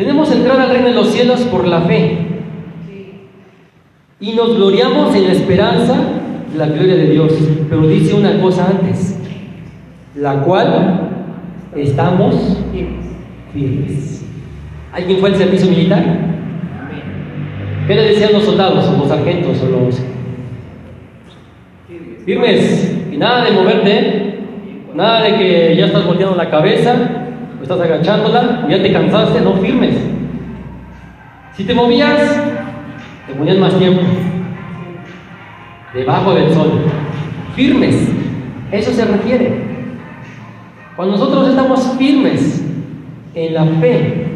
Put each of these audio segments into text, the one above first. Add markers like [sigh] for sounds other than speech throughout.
Tenemos entrada al reino de los cielos por la fe. Y nos gloriamos en la esperanza de la gloria de Dios. Pero dice una cosa antes, la cual estamos firmes. ¿Alguien fue al servicio militar? ¿Qué le decían los soldados o los sargentos o los firmes? Y nada de moverte, nada de que ya estás volteando la cabeza, estás agachándola, o ya te cansaste, no firmes. Si te movías, te ponías más tiempo. Debajo del sol. Firmes. Eso se refiere. Cuando nosotros estamos firmes en la fe,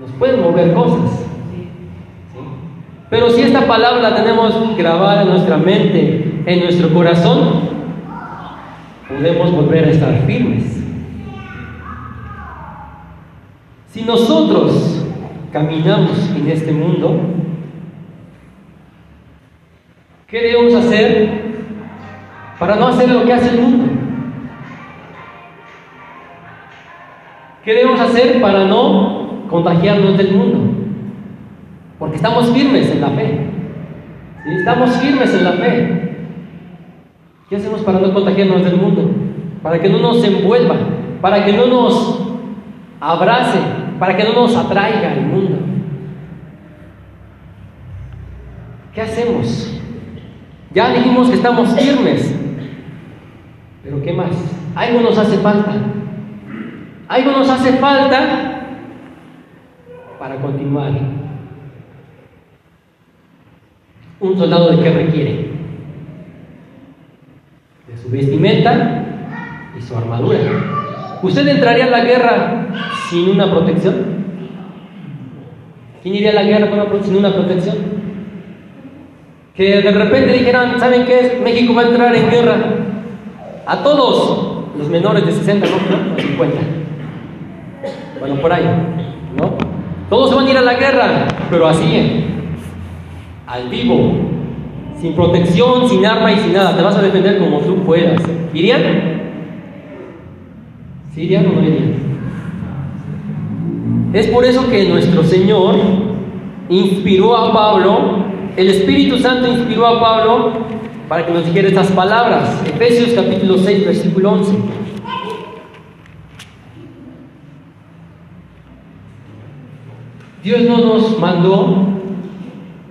nos pueden mover cosas. Pero si esta palabra la tenemos grabada en nuestra mente, en nuestro corazón, podemos volver a estar firmes. Si nosotros caminamos en este mundo, ¿qué debemos hacer para no hacer lo que hace el mundo? ¿Qué debemos hacer para no contagiarnos del mundo? Porque estamos firmes en la fe. Estamos firmes en la fe. ¿Qué hacemos para no contagiarnos del mundo? Para que no nos envuelva, para que no nos abrace, para que no nos atraiga el mundo. ¿Qué hacemos? Ya dijimos que estamos firmes, pero ¿qué más? Algo nos hace falta. Algo nos hace falta para continuar. Un soldado de qué requiere? De su vestimenta y su armadura. ¿Usted entraría a la guerra sin una protección? ¿Quién iría a la guerra sin una protección? Que de repente dijeran, ¿saben qué? México va a entrar en guerra. A todos los menores de 60, ¿no? A 50. Bueno, por ahí, ¿no? Todos van a ir a la guerra, pero así, al vivo, sin protección, sin arma y sin nada. Te vas a defender como tú puedas. ¿Irían? ¿Sí irían o no irían? Es por eso que nuestro Señor inspiró a Pablo, el Espíritu Santo inspiró a Pablo para que nos dijera estas palabras. Efesios capítulo 6, versículo 11. Dios no nos mandó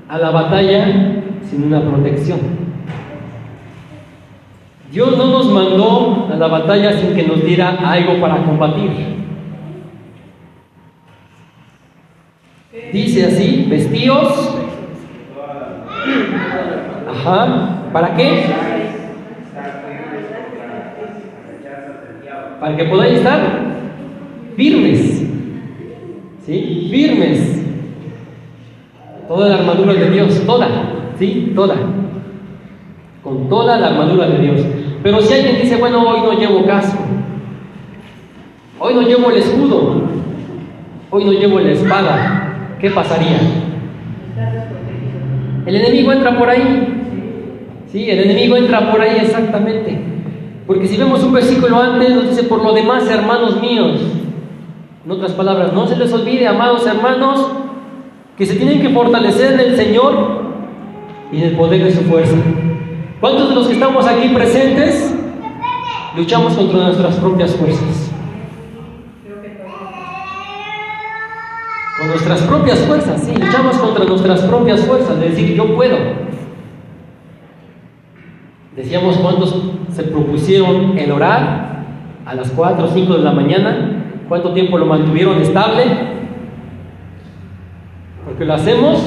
a la batalla sin una protección. Dios no nos mandó a la batalla sin que nos diera algo para combatir. Dice así, vestidos. Ajá. ¿Para qué? Para que podáis estar firmes. ¿Sí? Firmes. Toda la armadura de Dios, toda. ¿Sí? Toda. Con toda la armadura de Dios. Pero si alguien dice, bueno, hoy no llevo casco. Hoy no llevo el escudo. Hoy no llevo la espada. ¿Qué pasaría? El enemigo entra por ahí. Sí, el enemigo entra por ahí exactamente. Porque si vemos un versículo antes, nos dice, por lo demás, hermanos míos. En otras palabras, no se les olvide, amados hermanos, que se tienen que fortalecer en el Señor y en el poder de su fuerza. ¿Cuántos de los que estamos aquí presentes luchamos contra nuestras propias fuerzas? Con nuestras propias fuerzas, sí, luchamos contra nuestras propias fuerzas, de decir yo puedo. Decíamos cuántos se propusieron el orar a las 4 o 5 de la mañana, cuánto tiempo lo mantuvieron estable, porque lo hacemos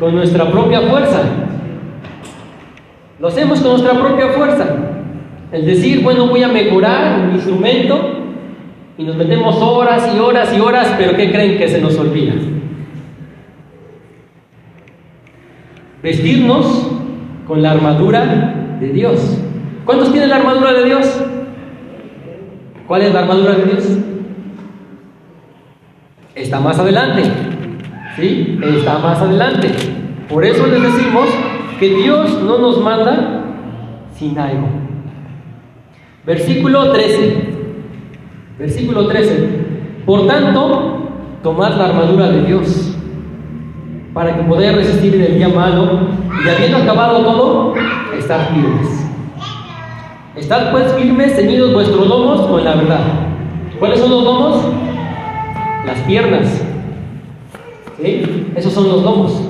con nuestra propia fuerza. Lo hacemos con nuestra propia fuerza. El decir, bueno, voy a mejorar mi instrumento y nos metemos horas y horas y horas, pero ¿qué creen que se nos olvida? Vestirnos con la armadura de Dios. ¿Cuántos tienen la armadura de Dios? ¿Cuál es la armadura de Dios? Está más adelante. ¿Sí? Está más adelante. Por eso les decimos que Dios no nos manda sin algo. Versículo 13. Versículo 13. Por tanto, tomad la armadura de Dios para que podáis resistir en el día malo y habiendo acabado todo, estar firmes. Estad pues firmes, ceñidos vuestros lomos con la verdad. ¿Cuáles son los lomos? Las piernas. ¿Sí? Esos son los lomos.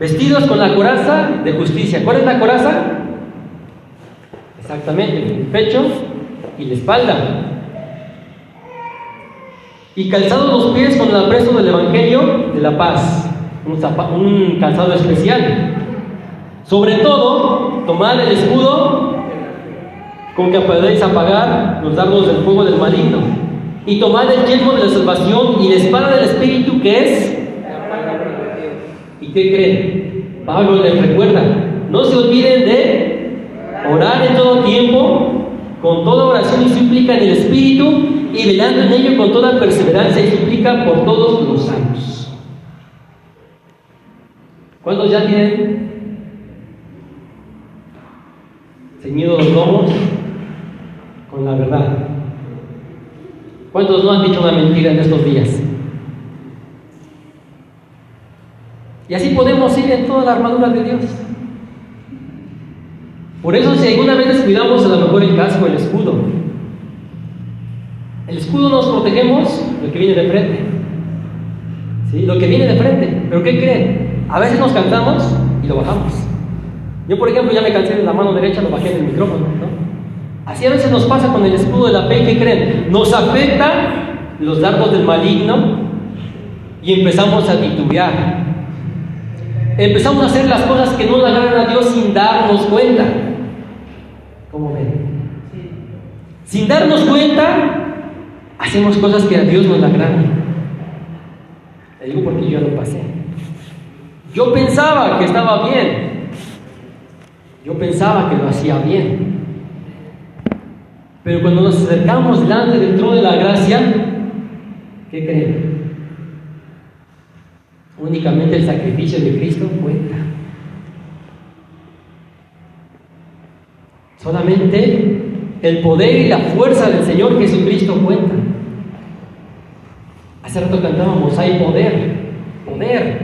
Vestidos con la coraza de justicia. ¿Cuál es la coraza? Exactamente, el pecho y la espalda. Y calzados los pies con el apresto del Evangelio de la paz. Un, un calzado especial. Sobre todo, tomad el escudo con que podéis apagar los dardos del fuego del maligno. Y tomad el yelmo de la salvación y la espada del Espíritu que es... ¿Y qué creen? Pablo les recuerda, no se olviden de orar en todo tiempo, con toda oración y súplica en el Espíritu, y velando en ello con toda perseverancia y súplica por todos los santos. ¿Cuántos ya tienen ceñidos los lomos con la verdad. ¿Cuántos no han dicho una mentira en estos días? Y así podemos ir en toda la armadura de Dios. Por eso si alguna vez descuidamos a lo mejor el casco, el escudo, el escudo nos protegemos lo que viene de frente. ¿Sí? Lo que viene de frente. ¿Pero qué creen? A veces nos cantamos y lo bajamos. Yo, por ejemplo, ya me cansé de la mano derecha, lo bajé del micrófono, ¿no? Así a veces nos pasa con el escudo de la fe, ¿qué creen? Nos afecta los dardos del maligno y empezamos a titubear. Empezamos a hacer las cosas que no le agradan a Dios sin darnos cuenta. ¿Cómo ven? Sin darnos cuenta, hacemos cosas que a Dios no le agradan. Le digo porque yo lo pasé. Yo pensaba que estaba bien, yo pensaba que lo hacía bien. Pero cuando nos acercamos delante del trono de la gracia, ¿qué creen? Únicamente el sacrificio de Cristo cuenta. Solamente el poder y la fuerza del Señor Jesucristo cuenta. Hace rato cantábamos, hay poder, poder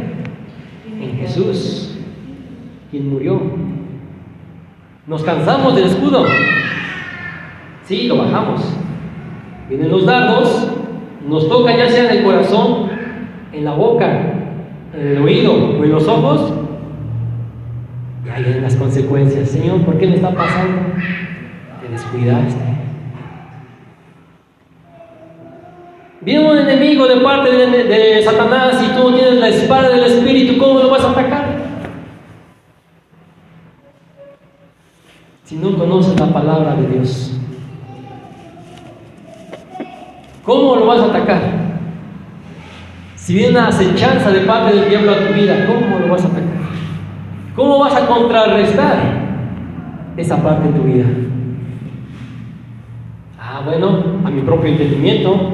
en Jesús, quien murió nos cansamos del escudo. Sí, lo bajamos. Vienen los dardos, nos toca ya sea en el corazón, en la boca, en el oído o en los ojos. Y ahí las consecuencias. Señor, ¿por qué me está pasando? Te descuidaste. Viene un enemigo de parte de, Satanás y tú tienes la espada del Espíritu, ¿cómo lo vas a atacar? si no conoces la palabra de Dios? ¿Cómo lo vas a atacar? Si viene una acechanza de parte del diablo a tu vida, ¿cómo lo vas a atacar? ¿Cómo vas a contrarrestar esa parte de tu vida? Ah, bueno, a mi propio entendimiento,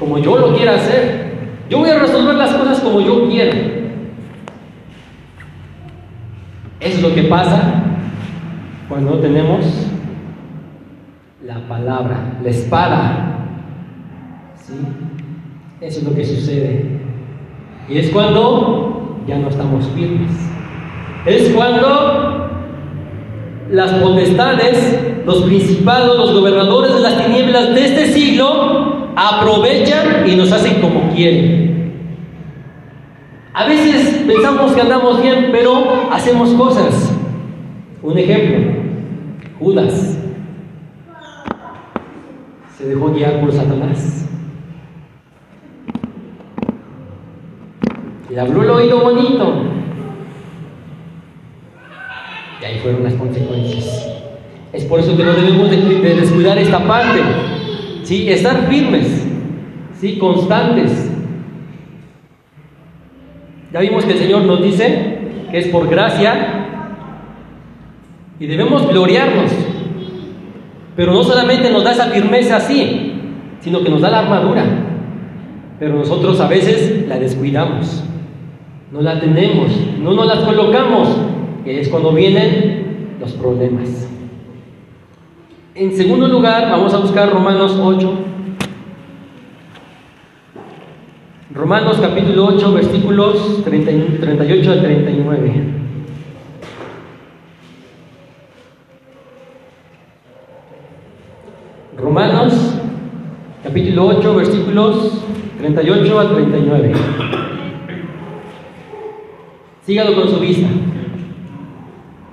como yo lo quiera hacer. Yo voy a resolver las cosas como yo quiero. Eso es lo que pasa cuando no tenemos la palabra, la espada. ¿Sí? Eso es lo que sucede. Y es cuando ya no estamos firmes. Es cuando las potestades, los principados, los gobernadores de las tinieblas de este siglo aprovechan y nos hacen como quieren. A veces pensamos que andamos bien, pero hacemos cosas. Un ejemplo, Judas se dejó guiar por Satanás. Le habló el oído bonito. Y ahí fueron las consecuencias. Es por eso que no debemos de, descuidar esta parte. ¿sí? Estar firmes, ¿sí? constantes. Ya vimos que el Señor nos dice que es por gracia y debemos gloriarnos. Pero no solamente nos da esa firmeza así, sino que nos da la armadura. Pero nosotros a veces la descuidamos, no la tenemos, no nos la colocamos, es cuando vienen los problemas. En segundo lugar, vamos a buscar Romanos 8, Romanos capítulo 8, versículos 38 al 39. Romanos capítulo 8, versículos 38 al 39. Sígalo con su vista.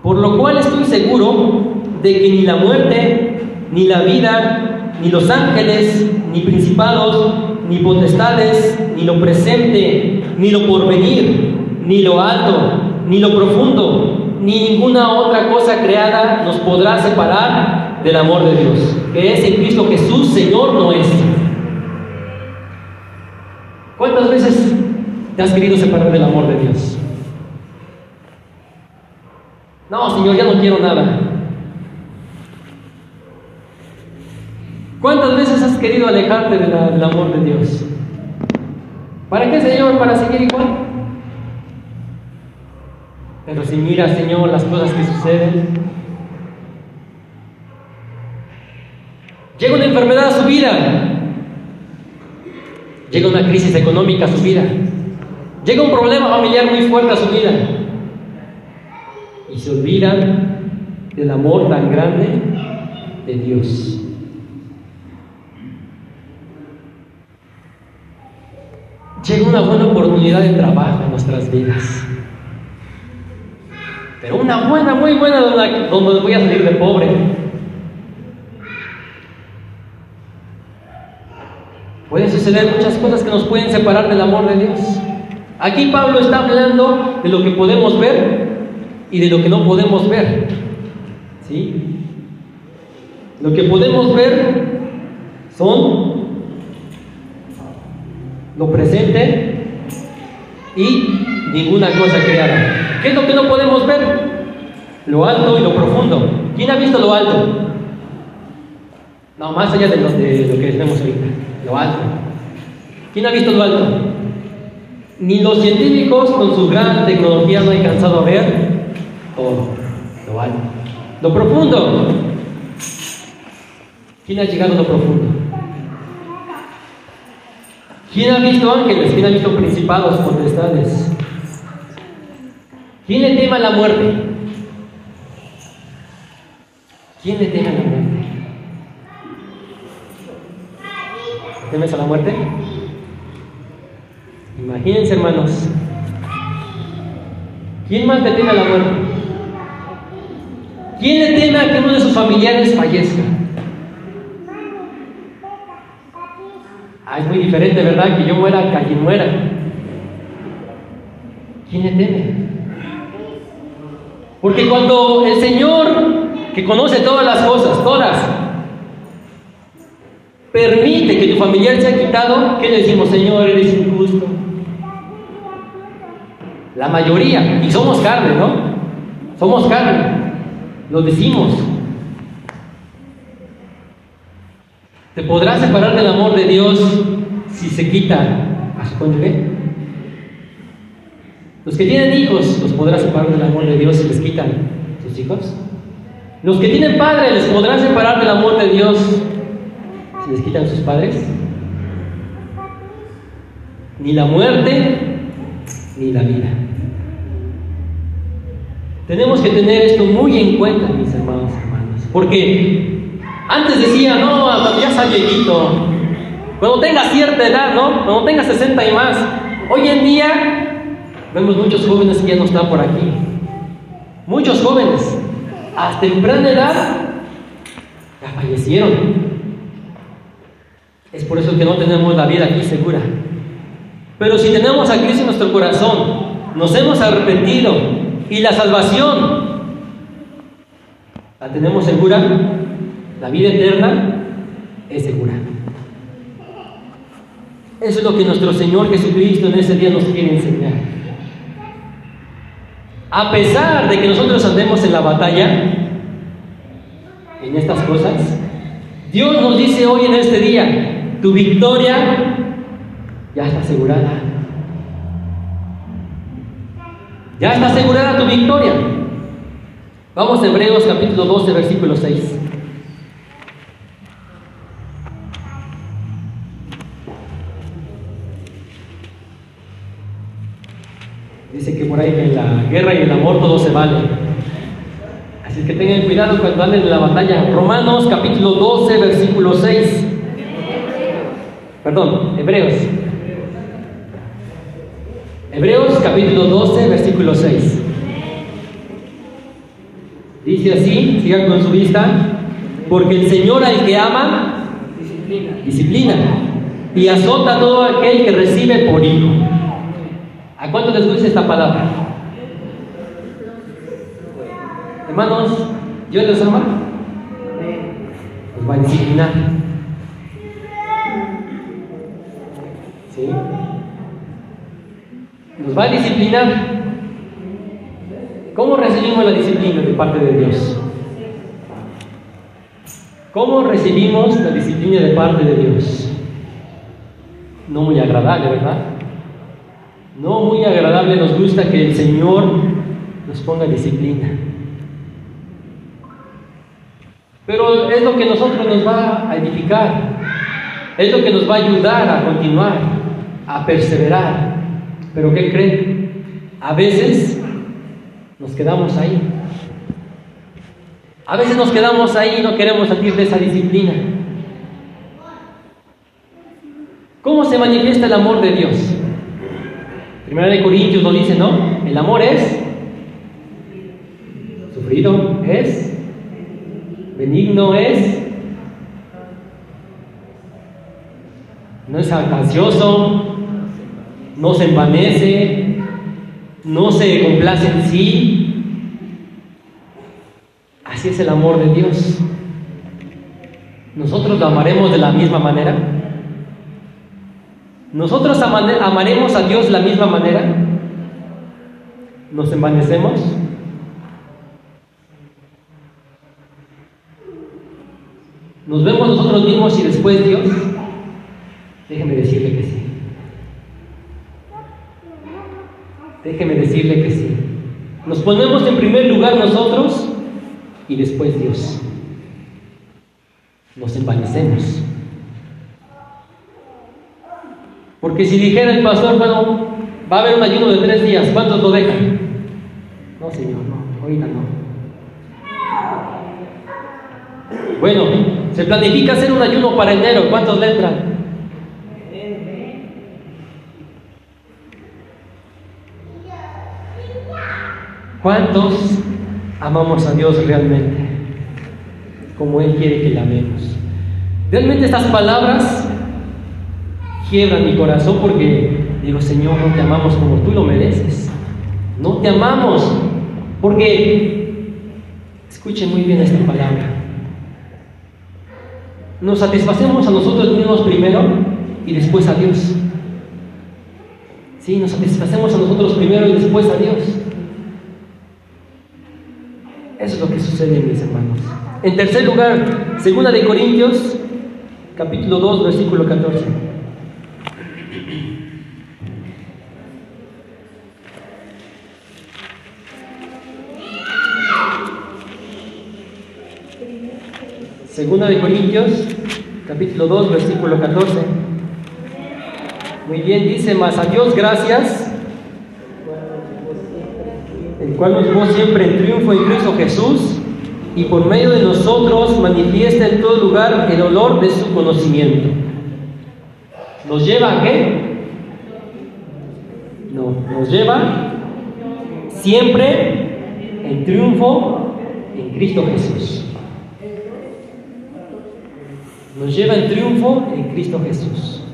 Por lo cual estoy seguro de que ni la muerte, ni la vida, ni los ángeles, ni principados, ni potestades, ni lo presente, ni lo porvenir, ni lo alto, ni lo profundo, ni ninguna otra cosa creada nos podrá separar del amor de Dios, que es en Cristo Jesús, Señor nuestro. ¿Cuántas veces te has querido separar del amor de Dios? No, Señor, ya no quiero nada. ¿Cuántas veces has querido alejarte del amor de Dios? ¿Para qué, Señor? Para seguir igual. Pero si mira, Señor, las cosas que suceden, llega una enfermedad a su vida, llega una crisis económica a su vida, llega un problema familiar muy fuerte a su vida, y se olvidan del amor tan grande de Dios. llega una buena oportunidad de trabajo en nuestras vidas. Pero una buena, muy buena, donde voy a salir de pobre. Pueden suceder muchas cosas que nos pueden separar del amor de Dios. Aquí Pablo está hablando de lo que podemos ver y de lo que no podemos ver. ¿Sí? Lo que podemos ver son lo presente y ninguna cosa creada. ¿Qué es lo que no podemos ver? Lo alto y lo profundo. ¿Quién ha visto lo alto? No, más allá de lo, que vemos ahorita. Lo alto. ¿Quién ha visto lo alto? Ni los científicos con su gran tecnología no han alcanzado a ver todo. Lo alto. Lo profundo. ¿Quién ha llegado a lo profundo? ¿Quién ha visto ángeles? ¿Quién ha visto principados, potestades? ¿Quién le teme a la muerte? ¿Quién le teme a la muerte? ¿Temes a la muerte? Imagínense, hermanos. ¿Quién más le teme a la muerte? ¿Quién le teme a que uno de sus familiares fallezca? Ah, es muy diferente, ¿verdad? Que yo muera que quien muera. ¿Quién le teme? Porque cuando el Señor, que conoce todas las cosas, todas, permite que tu familiar sea quitado, ¿qué le decimos, Señor, eres injusto? La mayoría, y somos carne, ¿no? Somos carne, lo decimos. ¿Te podrás separar del amor de Dios si se quita a su cónyuge? Los que tienen hijos, ¿los podrás separar del amor de Dios si les quitan sus hijos? Los que tienen padres, ¿les podrán separar del amor de Dios si les quitan sus padres? Ni la muerte, ni la vida. Tenemos que tener esto muy en cuenta, mis hermanos y hermanas, porque antes decía, no, ya está viejito. Cuando tenga cierta edad, ¿no? Cuando tenga 60 y más. Hoy en día vemos muchos jóvenes que ya no están por aquí. Muchos jóvenes, a temprana edad, ya fallecieron. Es por eso que no tenemos la vida aquí segura. Pero si tenemos a Cristo en nuestro corazón, nos hemos arrepentido y la salvación la tenemos segura, la vida eterna es segura. Eso es lo que nuestro Señor Jesucristo en ese día nos quiere enseñar. A pesar de que nosotros andemos en la batalla, en estas cosas, Dios nos dice hoy en este día, tu victoria ya está asegurada. Ya está asegurada tu victoria. Vamos a Hebreos capítulo 12, versículo 6. Dice que por ahí en la guerra y el amor todo se vale. Así que tengan cuidado cuando anden en la batalla. Romanos capítulo 12, versículo 6. Perdón, Hebreos. Hebreos capítulo 12, versículo 6. Dice así, sigan con su vista, porque el Señor al que ama, disciplina, disciplina y azota a todo aquel que recibe por hijo. ¿A cuánto les gusta esta palabra? Hermanos, ¿Dios les ama? Nos va a disciplinar. ¿Sí? Nos va a disciplinar. ¿Cómo recibimos la disciplina de parte de Dios? ¿Cómo recibimos la disciplina de parte de Dios? No muy agradable, ¿verdad? No muy agradable nos gusta que el Señor nos ponga disciplina. Pero es lo que nosotros nos va a edificar, es lo que nos va a ayudar a continuar, a perseverar. Pero ¿qué creen? A veces nos quedamos ahí. A veces nos quedamos ahí y no queremos salir de esa disciplina. ¿Cómo se manifiesta el amor de Dios? Primera de Corintios lo dice, ¿no? El amor es sufrido, es benigno, es no es ansioso, no se envanece, no se complace en sí. Así es el amor de Dios. ¿Nosotros lo amaremos de la misma manera? ¿Nosotros amaremos a Dios de la misma manera? ¿Nos envanecemos? ¿Nos vemos nosotros mismos y después Dios? Déjeme decirle que sí. Déjeme decirle que sí. Nos ponemos en primer lugar nosotros y después Dios. Nos envanecemos. Porque si dijera el pastor, bueno, va a haber un ayuno de tres días, ¿cuántos lo dejan? No, Señor, no, ahorita no. Bueno, se planifica hacer un ayuno para enero, ¿cuántos le entran? ¿Cuántos amamos a Dios realmente? Como Él quiere que la amemos. Realmente estas palabras quiebran mi corazón porque digo, Señor, no te amamos como tú lo mereces. No te amamos porque, escuchen muy bien esta palabra, nos satisfacemos a nosotros mismos primero y después a Dios. Sí, nos satisfacemos a nosotros primero y después a Dios. Eso es lo que sucede, mis hermanos. En tercer lugar, segunda de Corintios, capítulo 2, versículo 14. Segunda de Corintios, capítulo 2, versículo 14. Muy bien, dice, más a Dios gracias el cual nos llevó siempre en triunfo en Cristo Jesús, y por medio de nosotros manifiesta en todo lugar el olor de su conocimiento. ¿Nos lleva a qué? No, nos lleva siempre en triunfo en Cristo Jesús. Nos lleva en triunfo en Cristo Jesús.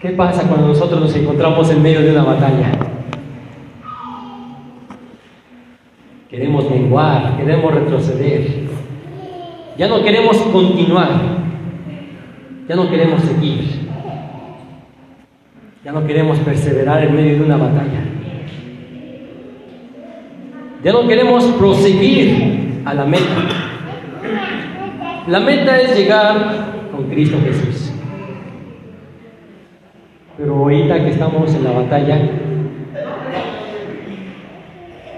¿Qué pasa cuando nosotros nos encontramos en medio de una batalla? Queremos menguar, queremos retroceder. Ya no queremos continuar. Ya no queremos seguir. Ya no queremos perseverar en medio de una batalla. Ya no queremos proseguir a la meta. La meta es llegar con Cristo Jesús. Pero ahorita que estamos en la batalla,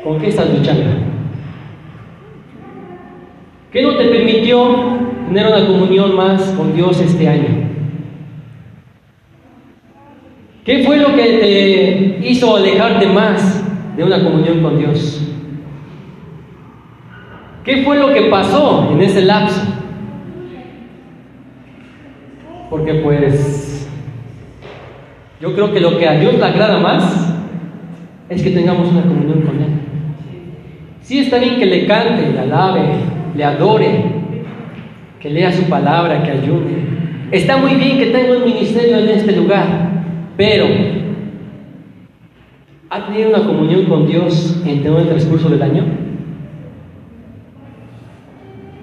¿con qué estás luchando? ¿Qué no te permitió tener una comunión más con Dios este año? ¿Qué fue lo que te hizo alejarte más de una comunión con Dios? ¿Qué fue lo que pasó en ese lapso? Porque pues yo creo que lo que a Dios le agrada más es que tengamos una comunión con Él. Sí está bien que le cante, le alabe, le adore, que lea su palabra, que ayude. Está muy bien que tenga un ministerio en este lugar, pero ¿ha tenido una comunión con Dios en todo el transcurso del año?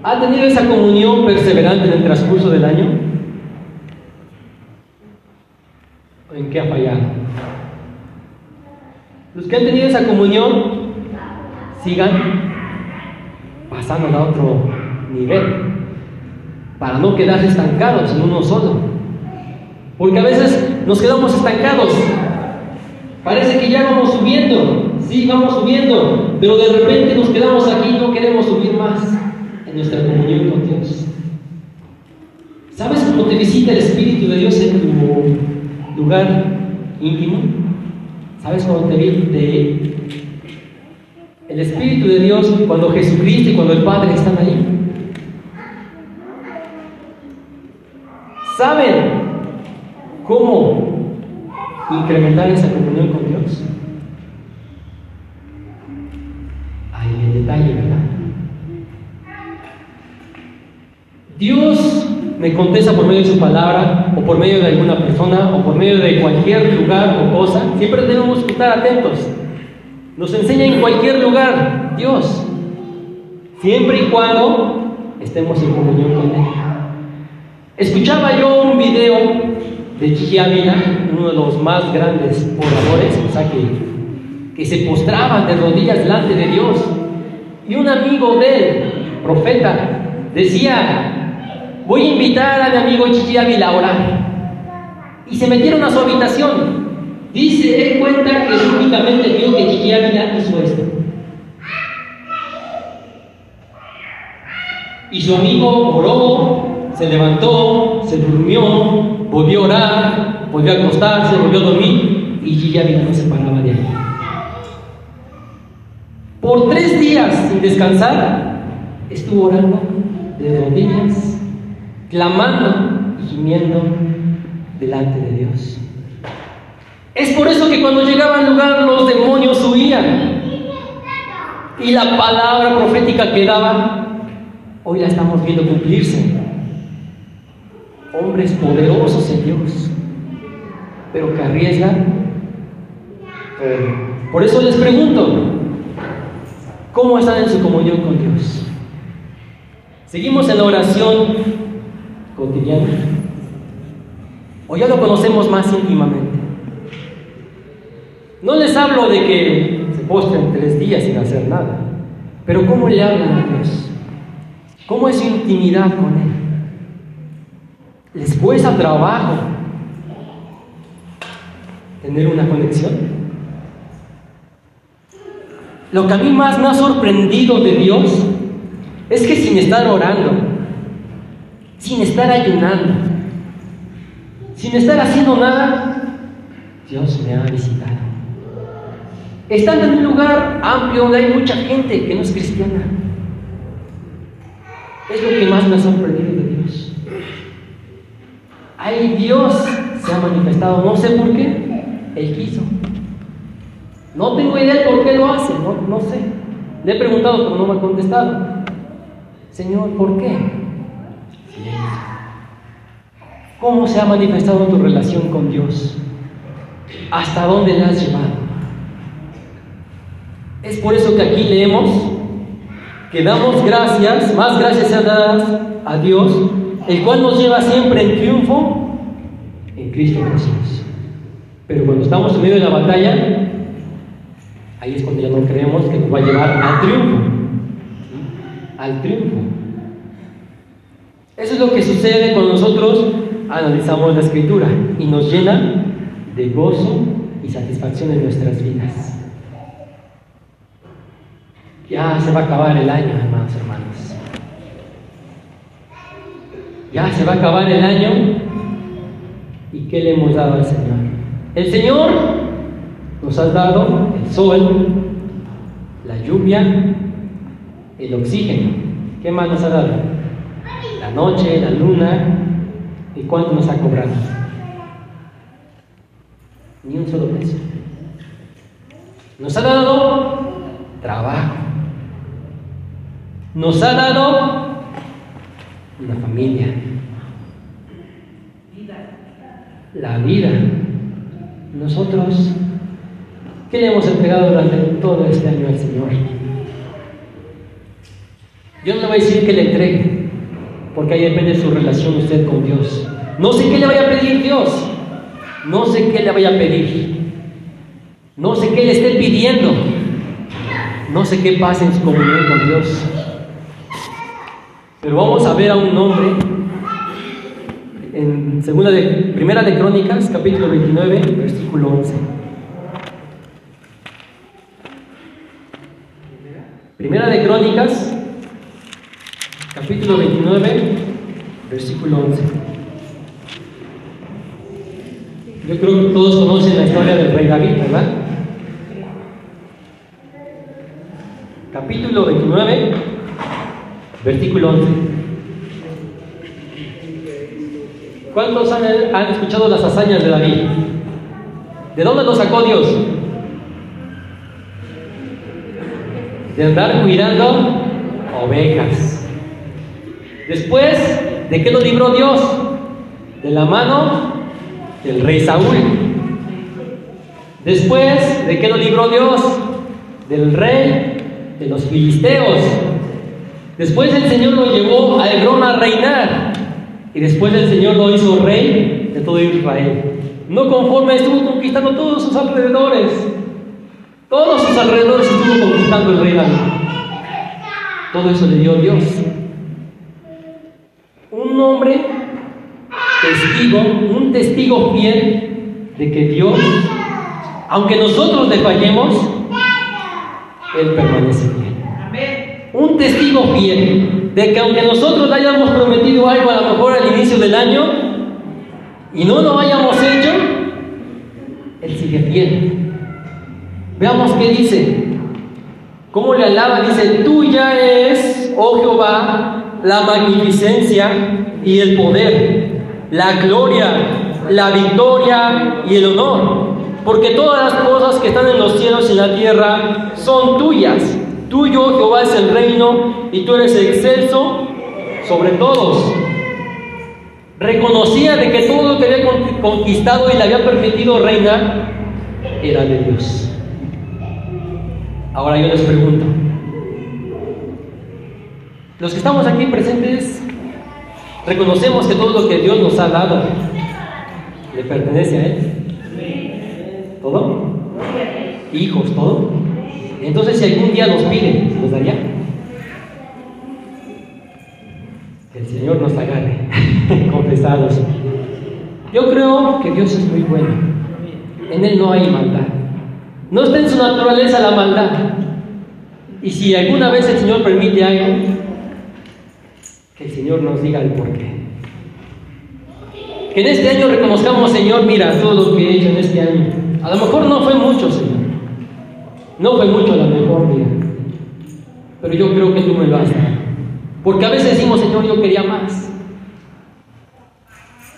¿Ha tenido esa comunión perseverante en el transcurso del año? ¿O en qué ha fallado? Los que han tenido esa comunión, sigan pasando a otro nivel, para no quedarse estancados en uno solo. Porque a veces nos quedamos estancados. Parece que ya vamos subiendo, sí, vamos subiendo, pero de repente nos quedamos aquí y no queremos subir más en nuestra comunión con Dios. ¿Sabes cómo te visita el Espíritu de Dios en tu lugar íntimo? ¿Sabes cómo te visita el Espíritu de Dios cuando Jesucristo y cuando el Padre están ahí? ¿Saben cómo incrementar esa comunión con Dios? Ahí el detalle, ¿verdad? Dios me contesta por medio de su palabra, o por medio de alguna persona, o por medio de cualquier lugar o cosa. Siempre debemos estar atentos. Nos enseña en cualquier lugar Dios, siempre y cuando estemos en comunión con Él. Escuchaba yo un video de Ávila, uno de los más grandes oradores, o sea que, que se postraban de rodillas delante de Dios. Y un amigo de él, profeta, decía, voy a invitar a mi amigo Chiqui Ávila a orar. Y se metieron a su habitación. Dice, él cuenta que súbitamente vio que Chiqui Ávila hizo esto. Y su amigo oró, se levantó, se durmió, volvió a orar, volvió a acostarse, volvió a dormir y Chiqui Ávila no se paraba de ahí. Por tres días sin descansar, estuvo orando de rodillas clamando y gimiendo delante de Dios. Es por eso que cuando llegaba al lugar los demonios huían. Y la palabra profética que daba, hoy la estamos viendo cumplirse. Hombres poderosos en Dios, pero que arriesgan. Por eso les pregunto, ¿cómo están en su comunión con Dios? Seguimos en la oración ¿O ya lo conocemos más íntimamente? No les hablo de que se postren tres días sin hacer nada, pero ¿cómo le hablan a Dios? ¿Cómo es su intimidad con Él? ¿Les cuesta trabajo tener una conexión? Lo que a mí más me ha sorprendido de Dios es que sin estar orando, sin estar ayunando, sin estar haciendo nada, Dios me ha visitado. Estando en un lugar amplio donde hay mucha gente que no es cristiana. Es lo que más me ha sorprendido de Dios. Ahí Dios se ha manifestado, no sé por qué, Él quiso. No tengo idea por qué lo hace, no, no sé. Le he preguntado, pero no me ha contestado. Señor, ¿por qué? ¿Cómo se ha manifestado tu relación con Dios? ¿Hasta dónde la has llevado? Es por eso que aquí leemos que damos gracias, más gracias a dadas a Dios, el cual nos lleva siempre en triunfo en Cristo Jesús. Pero cuando estamos en medio de la batalla, ahí es cuando ya no creemos que nos va a llevar al triunfo. Al triunfo. Eso es lo que sucede cuando nosotros analizamos la escritura y nos llena de gozo y satisfacción en nuestras vidas. Ya se va a acabar el año, hermanos, hermanos. Ya se va a acabar el año. ¿Y qué le hemos dado al Señor? El Señor nos ha dado el sol, la lluvia, el oxígeno. ¿Qué más nos ha dado? Noche, la luna. ¿Y cuánto nos ha cobrado? Ni un solo peso. Nos ha dado trabajo. Nos ha dado una familia. La vida. Nosotros, ¿qué le hemos entregado durante todo este año al Señor? Yo no le voy a decir que le entregue, porque ahí depende de su relación usted con Dios. No sé qué le vaya a pedir Dios. No sé qué le vaya a pedir. No sé qué le esté pidiendo. No sé qué pasa en su comunión con Dios. Pero vamos a ver a un hombre en segunda de, primera de Crónicas, capítulo 29, versículo 11. Primera de Crónicas, capítulo 29, versículo 11. Yo creo que todos conocen la historia del rey David, ¿verdad? Capítulo 29, versículo 11. ¿Cuántos han, han escuchado las hazañas de David? ¿De dónde lo sacó Dios? De andar cuidando ovejas. Después, ¿de qué lo libró Dios? De la mano del rey Saúl. Después, ¿de qué lo libró Dios? Del rey de los filisteos. Después el Señor lo llevó a Hebrón a reinar. Y después el Señor lo hizo rey de todo Israel. No conforme estuvo conquistando todos sus alrededores. Todos sus alrededores estuvo conquistando el rey David. Todo eso le dio Dios. Un hombre testigo, un testigo fiel de que Dios, aunque nosotros le fallemos, Él permanece fiel. Un testigo fiel de que aunque nosotros le hayamos prometido algo a lo mejor al inicio del año y no lo hayamos hecho, Él sigue fiel. Veamos qué dice. ¿Cómo le alaba? Dice, tuya es, oh Jehová, la magnificencia y el poder, la gloria, la victoria y el honor. Porque todas las cosas que están en los cielos y en la tierra son tuyas. Tuyo, Jehová, es el reino y tú eres excelso sobre todos. Reconocía de que todo lo que había conquistado y le había permitido reinar era de Dios. Ahora yo les pregunto, los que estamos aquí presentes, reconocemos que todo lo que Dios nos ha dado le pertenece a Él. ¿Todo? Hijos, todo. Entonces si algún día nos pide, ¿nos daría? Que el Señor nos agarre, [laughs] confesados. Yo creo que Dios es muy bueno. En Él no hay maldad. No está en su naturaleza la maldad. Y si alguna vez el Señor permite algo, Señor nos diga el porqué. Que en este año reconozcamos, Señor, mira todo lo que he hecho en este año. A lo mejor no fue mucho, Señor. No fue mucho a lo mejor, mira. Pero yo creo que tú me vas. Porque a veces decimos, Señor, yo quería más.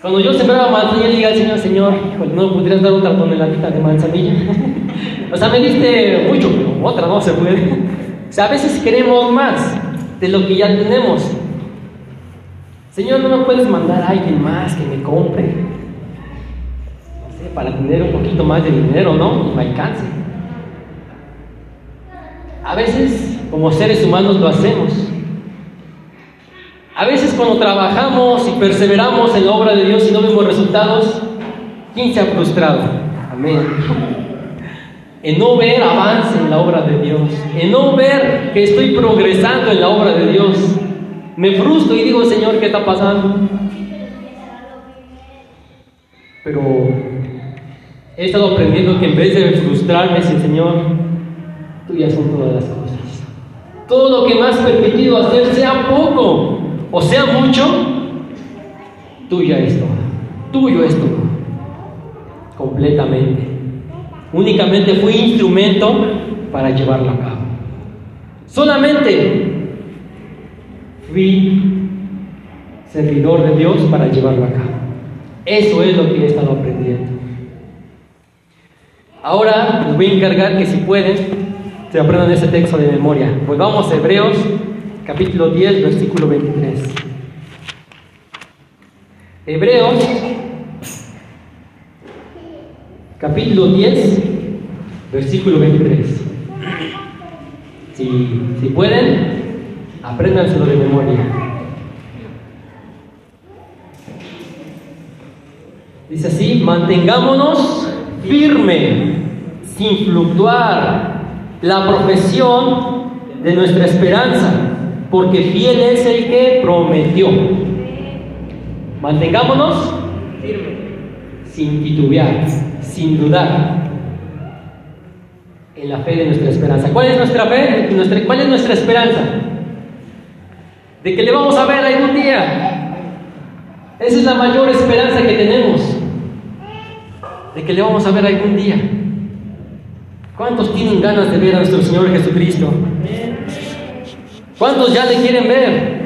Cuando yo sembraba manzanilla, le diga al Señor, Señor, no podrías dar otra toneladita de manzanilla. [laughs] o sea, me diste mucho, pero otra no se puede. o sea, a veces queremos más de lo que ya tenemos. Señor, ¿no me puedes mandar a alguien más que me compre? No sé, para tener un poquito más de dinero, ¿no? Y me alcance. A veces, como seres humanos, lo hacemos. A veces cuando trabajamos y perseveramos en la obra de Dios y no vemos resultados, ¿quién se ha frustrado? Amén. En no ver avance en la obra de Dios, en no ver que estoy progresando en la obra de Dios, me frustro y digo, Señor, ¿qué está pasando? Pero he estado aprendiendo que en vez de frustrarme, Señor, ya son todas las cosas. Todo lo que me has permitido hacer, sea poco o sea mucho, tuya es todo. Tuyo es todo. completamente. Únicamente fui instrumento para llevarlo a cabo. Solamente fui servidor de Dios para llevarlo a cabo. Eso es lo que he estado aprendiendo. Ahora les voy a encargar que si pueden, se aprendan ese texto de memoria. Pues vamos a Hebreos capítulo 10, versículo 23. Hebreos capítulo 10, versículo 23. Si, si pueden, apréndanselo de memoria. Dice así, mantengámonos firme, sin fluctuar, la profesión de nuestra esperanza, porque fiel es el que prometió. Mantengámonos firme, sin titubear, sin dudar en la fe de nuestra esperanza. ¿Cuál es nuestra fe? ¿Cuál es nuestra esperanza? De que le vamos a ver algún día. Esa es la mayor esperanza que tenemos. De que le vamos a ver algún día. ¿Cuántos tienen ganas de ver a nuestro Señor Jesucristo? ¿Cuántos ya le quieren ver?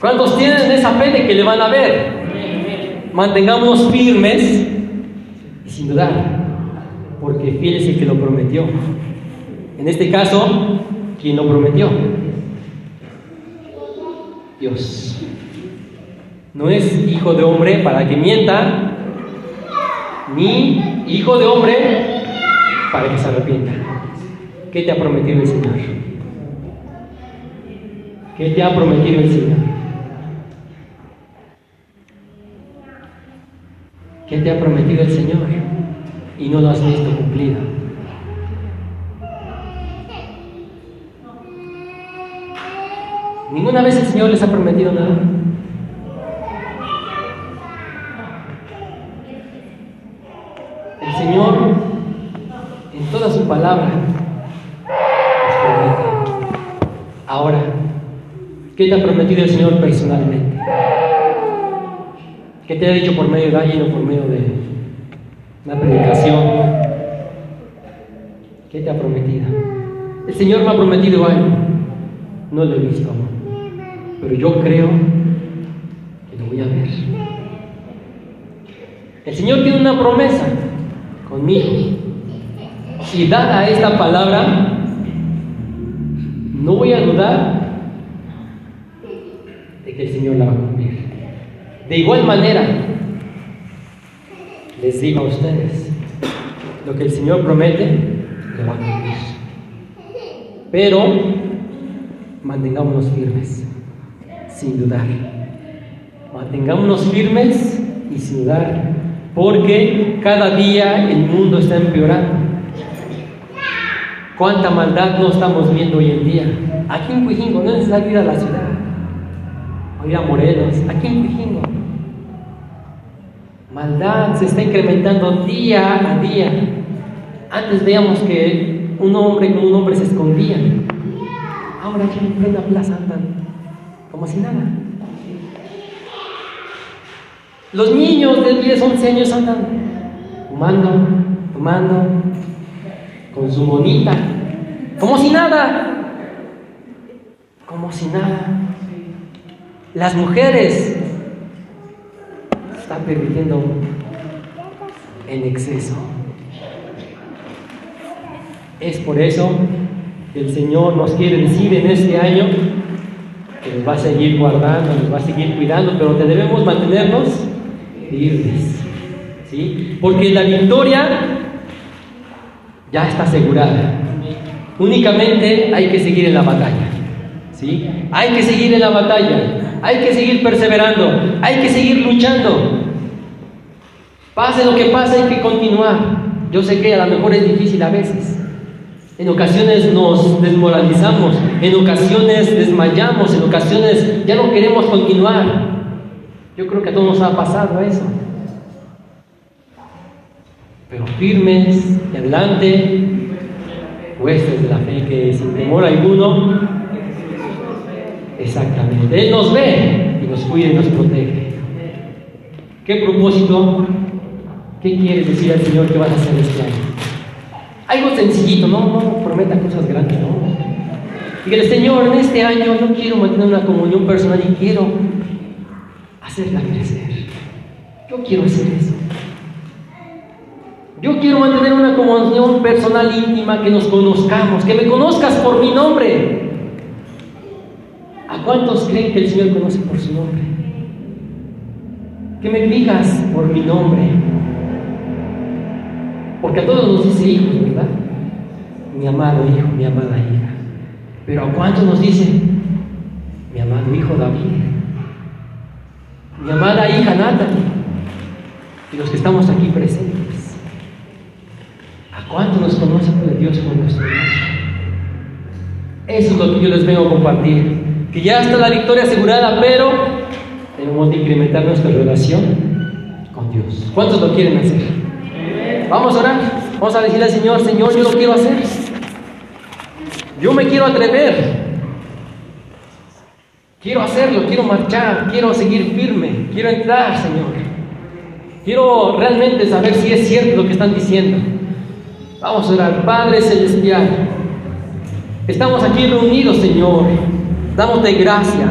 ¿Cuántos tienen esa fe de que le van a ver? Mantengámonos firmes y sin dudar porque fiel es el que lo prometió. En este caso, ¿quién lo prometió? Dios. No es hijo de hombre para que mienta, ni hijo de hombre para que se arrepienta. ¿Qué te ha prometido el Señor? ¿Qué te ha prometido el Señor? ¿Qué te ha prometido el Señor? y no lo has visto cumplido. Ninguna vez el Señor les ha prometido nada. El Señor, en toda su palabra, les promete. Ahora, ¿qué te ha prometido el Señor personalmente? ¿Qué te ha dicho por medio de alguien o por medio de una predicación. ¿Qué te ha prometido? El Señor me ha prometido algo. No lo he visto Pero yo creo que lo voy a ver. El Señor tiene una promesa conmigo. Y dada esta palabra, no voy a dudar de que el Señor la va a cumplir. De igual manera, les digo a ustedes, lo que el Señor promete, lo va a cumplir. Pero mantengámonos firmes, sin dudar. Mantengámonos firmes y sin dudar, porque cada día el mundo está empeorando. ¿Cuánta maldad no estamos viendo hoy en día? Aquí en Cuijingo, no es necesario ir a la ciudad, o ir a Morelos, aquí en Cuijingo maldad se está incrementando día a día. Antes veíamos que un hombre con un hombre se escondía. Ahora ya en plena plaza andan como si nada. Los niños de 10, 11 años andan fumando, fumando, con su monita, como si nada. Como si nada. Las mujeres está permitiendo en exceso. Es por eso que el Señor nos quiere decir en este año nos va a seguir guardando, nos va a seguir cuidando, pero que debemos mantenernos firmes. ¿sí? Porque la victoria ya está asegurada. Únicamente hay que seguir en la batalla. ¿sí? Hay que seguir en la batalla. Hay que seguir perseverando, hay que seguir luchando. Pase lo que pase, hay que continuar. Yo sé que a lo mejor es difícil a veces. En ocasiones nos desmoralizamos, en ocasiones desmayamos, en ocasiones ya no queremos continuar. Yo creo que a todos nos ha pasado eso. Pero firmes y adelante, huestes de la fe que sin temor alguno Exactamente. Él nos ve y nos cuida y nos protege. ¿Qué propósito ¿Qué quieres decir al Señor que vas a hacer este año? Algo sencillito, no, no prometa cosas grandes, no. Dígale, Señor, en este año yo quiero mantener una comunión personal y quiero hacerla crecer. Yo quiero hacer eso. Yo quiero mantener una comunión personal íntima, que nos conozcamos, que me conozcas por mi nombre. ¿A cuántos creen que el Señor conoce por su nombre? Que me digas por mi nombre. Porque a todos nos dice hijos, ¿verdad? Mi amado hijo, mi amada hija. Pero ¿a cuántos nos dice mi amado hijo David? Mi amada hija Natalie. Y los que estamos aquí presentes. ¿A cuántos nos conoce por Dios por nuestro nombre? Eso es lo que yo les vengo a compartir. Que ya está la victoria asegurada, pero tenemos que incrementar nuestra relación con Dios. ¿Cuántos lo quieren hacer? Vamos a orar. Vamos a decirle al Señor, Señor, yo lo quiero hacer. Yo me quiero atrever. Quiero hacerlo, quiero marchar, quiero seguir firme, quiero entrar, Señor. Quiero realmente saber si es cierto lo que están diciendo. Vamos a orar, Padre Celestial. Estamos aquí reunidos, Señor. De gracias.